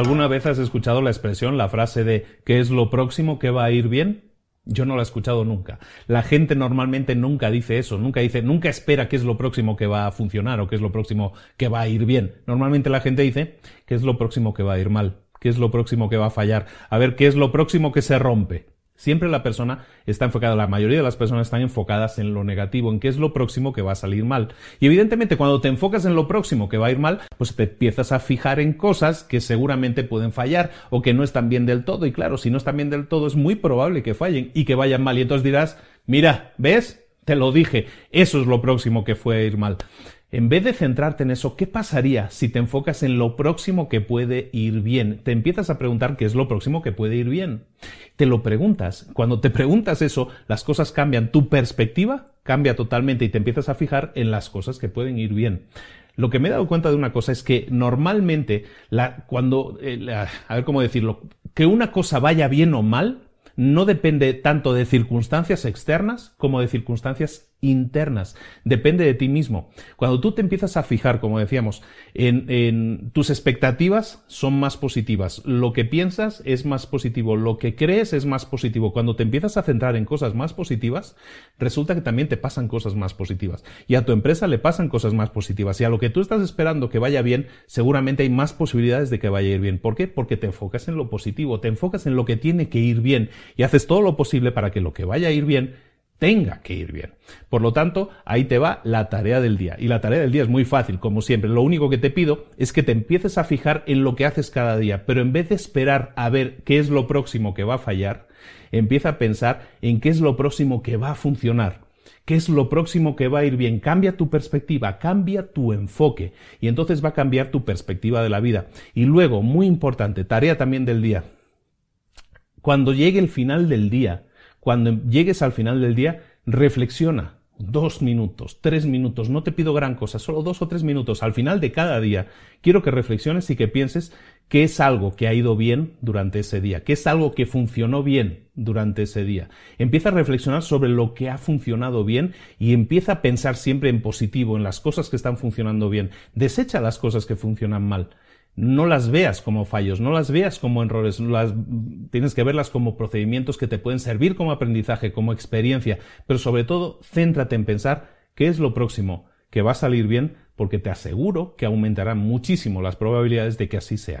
¿Alguna vez has escuchado la expresión, la frase de ¿qué es lo próximo que va a ir bien? Yo no la he escuchado nunca. La gente normalmente nunca dice eso, nunca dice, nunca espera qué es lo próximo que va a funcionar o qué es lo próximo que va a ir bien. Normalmente la gente dice qué es lo próximo que va a ir mal, qué es lo próximo que va a fallar, a ver qué es lo próximo que se rompe. Siempre la persona está enfocada, la mayoría de las personas están enfocadas en lo negativo, en qué es lo próximo que va a salir mal. Y evidentemente cuando te enfocas en lo próximo que va a ir mal, pues te empiezas a fijar en cosas que seguramente pueden fallar o que no están bien del todo. Y claro, si no están bien del todo es muy probable que fallen y que vayan mal. Y entonces dirás, mira, ¿ves? Te lo dije, eso es lo próximo que fue a ir mal. En vez de centrarte en eso, ¿qué pasaría si te enfocas en lo próximo que puede ir bien? Te empiezas a preguntar qué es lo próximo que puede ir bien. Te lo preguntas. Cuando te preguntas eso, las cosas cambian. Tu perspectiva cambia totalmente y te empiezas a fijar en las cosas que pueden ir bien. Lo que me he dado cuenta de una cosa es que normalmente, cuando, eh, a ver cómo decirlo, que una cosa vaya bien o mal, no depende tanto de circunstancias externas como de circunstancias internas. Depende de ti mismo. Cuando tú te empiezas a fijar, como decíamos, en, tus expectativas son más positivas. Lo que piensas es más positivo. Lo que crees es más positivo. Cuando te empiezas a centrar en cosas más positivas, resulta que también te pasan cosas más positivas. Y a tu empresa le pasan cosas más positivas. Y a lo que tú estás esperando que vaya bien, seguramente hay más posibilidades de que vaya a ir bien. ¿Por qué? Porque te enfocas en lo positivo, te enfocas en lo que tiene que ir bien y haces todo lo posible para que lo que vaya a ir bien tenga que ir bien. Por lo tanto, ahí te va la tarea del día. Y la tarea del día es muy fácil, como siempre. Lo único que te pido es que te empieces a fijar en lo que haces cada día, pero en vez de esperar a ver qué es lo próximo que va a fallar, empieza a pensar en qué es lo próximo que va a funcionar. ¿Qué es lo próximo que va a ir bien? Cambia tu perspectiva, cambia tu enfoque y entonces va a cambiar tu perspectiva de la vida. Y luego, muy importante, tarea también del día. Cuando llegue el final del día, cuando llegues al final del día, reflexiona. Dos minutos, tres minutos, no te pido gran cosa, solo dos o tres minutos. Al final de cada día, quiero que reflexiones y que pienses qué es algo que ha ido bien durante ese día, qué es algo que funcionó bien durante ese día. Empieza a reflexionar sobre lo que ha funcionado bien y empieza a pensar siempre en positivo, en las cosas que están funcionando bien. Desecha las cosas que funcionan mal no las veas como fallos, no las veas como errores, las, tienes que verlas como procedimientos que te pueden servir como aprendizaje, como experiencia, pero sobre todo céntrate en pensar qué es lo próximo que va a salir bien, porque te aseguro que aumentarán muchísimo las probabilidades de que así sea.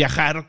viajar